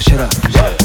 shut up.